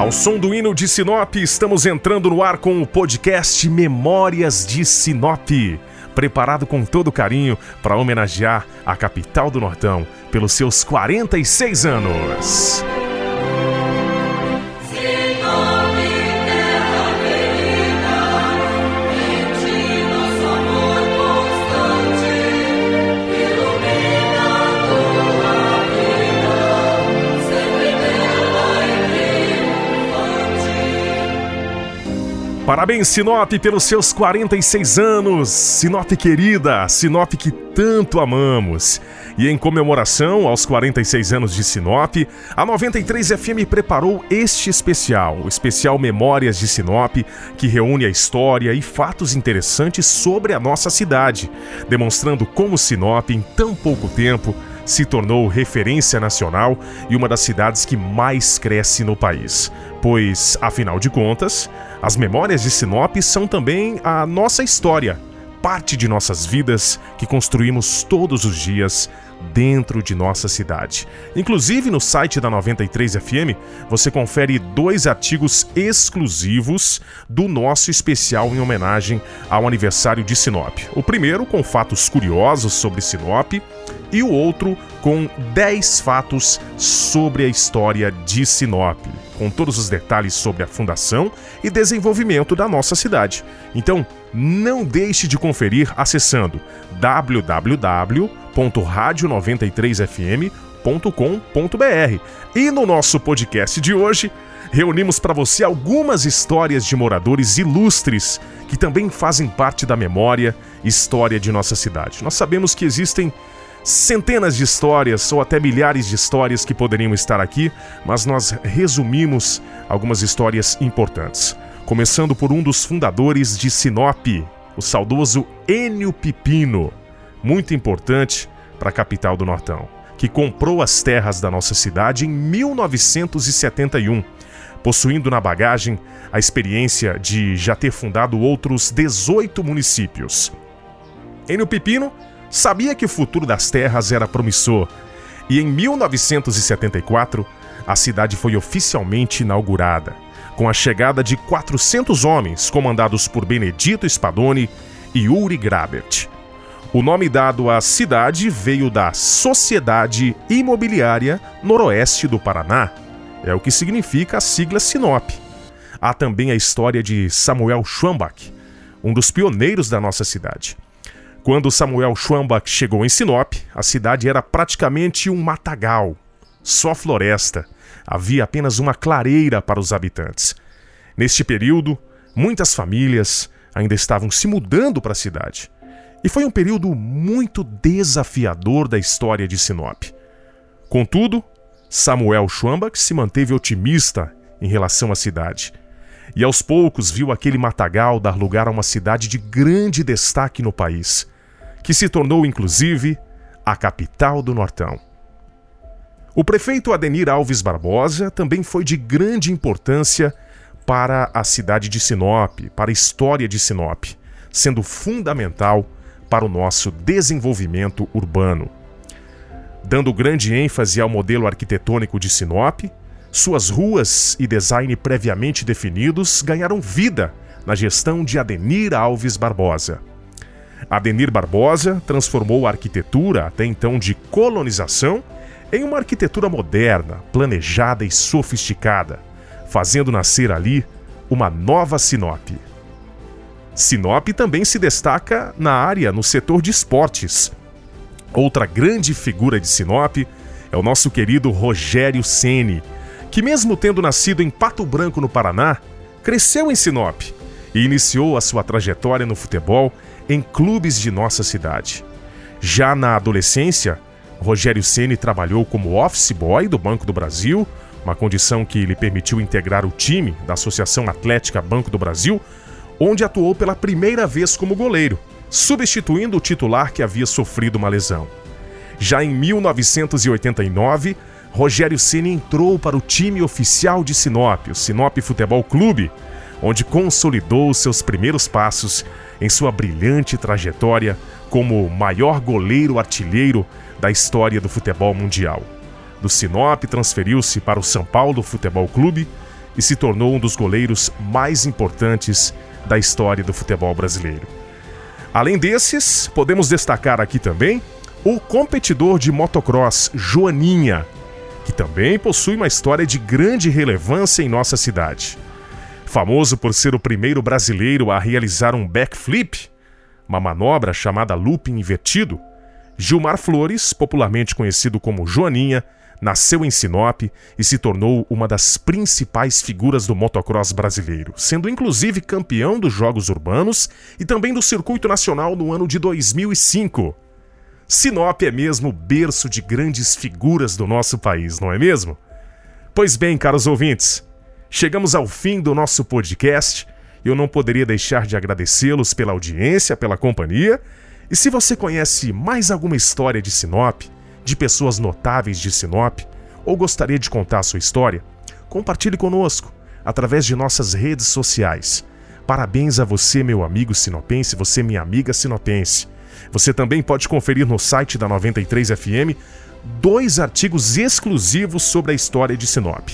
Ao som do hino de Sinop, estamos entrando no ar com o podcast Memórias de Sinop. Preparado com todo carinho para homenagear a capital do Nortão pelos seus 46 anos. Parabéns, Sinop, pelos seus 46 anos. Sinop querida, Sinop que tanto amamos. E em comemoração aos 46 anos de Sinop, a 93 FM preparou este especial, o especial Memórias de Sinop, que reúne a história e fatos interessantes sobre a nossa cidade, demonstrando como Sinop, em tão pouco tempo, se tornou referência nacional e uma das cidades que mais cresce no país. Pois, afinal de contas, as memórias de Sinop são também a nossa história, parte de nossas vidas que construímos todos os dias dentro de nossa cidade. Inclusive no site da 93 FM, você confere dois artigos exclusivos do nosso especial em homenagem ao aniversário de Sinop. O primeiro com fatos curiosos sobre Sinop e o outro com 10 fatos sobre a história de Sinop, com todos os detalhes sobre a fundação e desenvolvimento da nossa cidade. Então, não deixe de conferir acessando www.radio93fm.com.br. E no nosso podcast de hoje, reunimos para você algumas histórias de moradores ilustres que também fazem parte da memória e história de nossa cidade. Nós sabemos que existem centenas de histórias ou até milhares de histórias que poderiam estar aqui, mas nós resumimos algumas histórias importantes. Começando por um dos fundadores de Sinop, o saudoso Enio Pipino, muito importante para a capital do Nortão, que comprou as terras da nossa cidade em 1971, possuindo na bagagem a experiência de já ter fundado outros 18 municípios. Enio Pipino sabia que o futuro das terras era promissor e em 1974 a cidade foi oficialmente inaugurada, com a chegada de 400 homens comandados por Benedito Spadoni e Uri Grabert. O nome dado à cidade veio da Sociedade Imobiliária Noroeste do Paraná, é o que significa a sigla Sinop. Há também a história de Samuel Schwambach, um dos pioneiros da nossa cidade. Quando Samuel Schwambach chegou em Sinop, a cidade era praticamente um matagal, só floresta. Havia apenas uma clareira para os habitantes. Neste período, muitas famílias ainda estavam se mudando para a cidade. E foi um período muito desafiador da história de Sinop. Contudo, Samuel Schwambach se manteve otimista em relação à cidade. E aos poucos viu aquele matagal dar lugar a uma cidade de grande destaque no país que se tornou inclusive a capital do Nortão. O prefeito Adenir Alves Barbosa também foi de grande importância para a cidade de Sinop, para a história de Sinop, sendo fundamental para o nosso desenvolvimento urbano. Dando grande ênfase ao modelo arquitetônico de Sinop, suas ruas e design previamente definidos ganharam vida na gestão de Adenir Alves Barbosa. Adenir Barbosa transformou a arquitetura, até então de colonização, em uma arquitetura moderna, planejada e sofisticada, fazendo nascer ali uma nova Sinop. Sinop também se destaca na área no setor de esportes. Outra grande figura de Sinop é o nosso querido Rogério Ceni, que mesmo tendo nascido em Pato Branco, no Paraná, cresceu em Sinop e iniciou a sua trajetória no futebol em clubes de nossa cidade. Já na adolescência, Rogério Ceni trabalhou como office boy do Banco do Brasil, uma condição que lhe permitiu integrar o time da Associação Atlética Banco do Brasil, onde atuou pela primeira vez como goleiro, substituindo o titular que havia sofrido uma lesão. Já em 1989, Rogério Ceni entrou para o time oficial de Sinop, o Sinop Futebol Clube, onde consolidou seus primeiros passos em sua brilhante trajetória como o maior goleiro artilheiro da história do futebol mundial. Do Sinop transferiu-se para o São Paulo Futebol Clube e se tornou um dos goleiros mais importantes da história do futebol brasileiro. Além desses, podemos destacar aqui também o competidor de motocross Joaninha, que também possui uma história de grande relevância em nossa cidade. Famoso por ser o primeiro brasileiro a realizar um backflip, uma manobra chamada looping invertido, Gilmar Flores, popularmente conhecido como Joaninha, nasceu em Sinop e se tornou uma das principais figuras do motocross brasileiro, sendo inclusive campeão dos Jogos Urbanos e também do Circuito Nacional no ano de 2005. Sinop é mesmo berço de grandes figuras do nosso país, não é mesmo? Pois bem, caros ouvintes, chegamos ao fim do nosso podcast. Eu não poderia deixar de agradecê-los pela audiência, pela companhia. E se você conhece mais alguma história de Sinop, de pessoas notáveis de Sinop ou gostaria de contar a sua história, compartilhe conosco através de nossas redes sociais. Parabéns a você, meu amigo sinopense, você, minha amiga sinopense. Você também pode conferir no site da 93FM dois artigos exclusivos sobre a história de Sinop.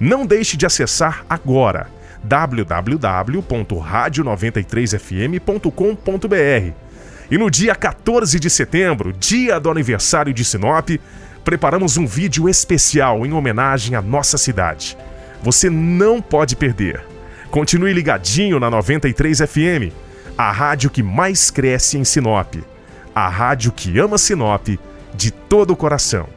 Não deixe de acessar agora www.radio93fm.com.br e no dia 14 de setembro, dia do aniversário de Sinop, preparamos um vídeo especial em homenagem à nossa cidade. Você não pode perder. Continue ligadinho na 93 FM, a rádio que mais cresce em Sinop. A rádio que ama Sinop de todo o coração.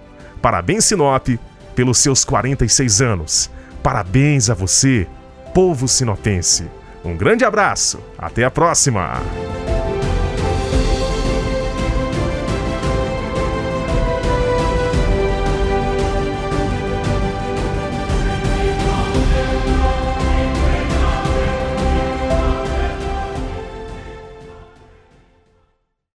Parabéns, Sinop, pelos seus 46 anos. Parabéns a você, povo sinopense. Um grande abraço, até a próxima!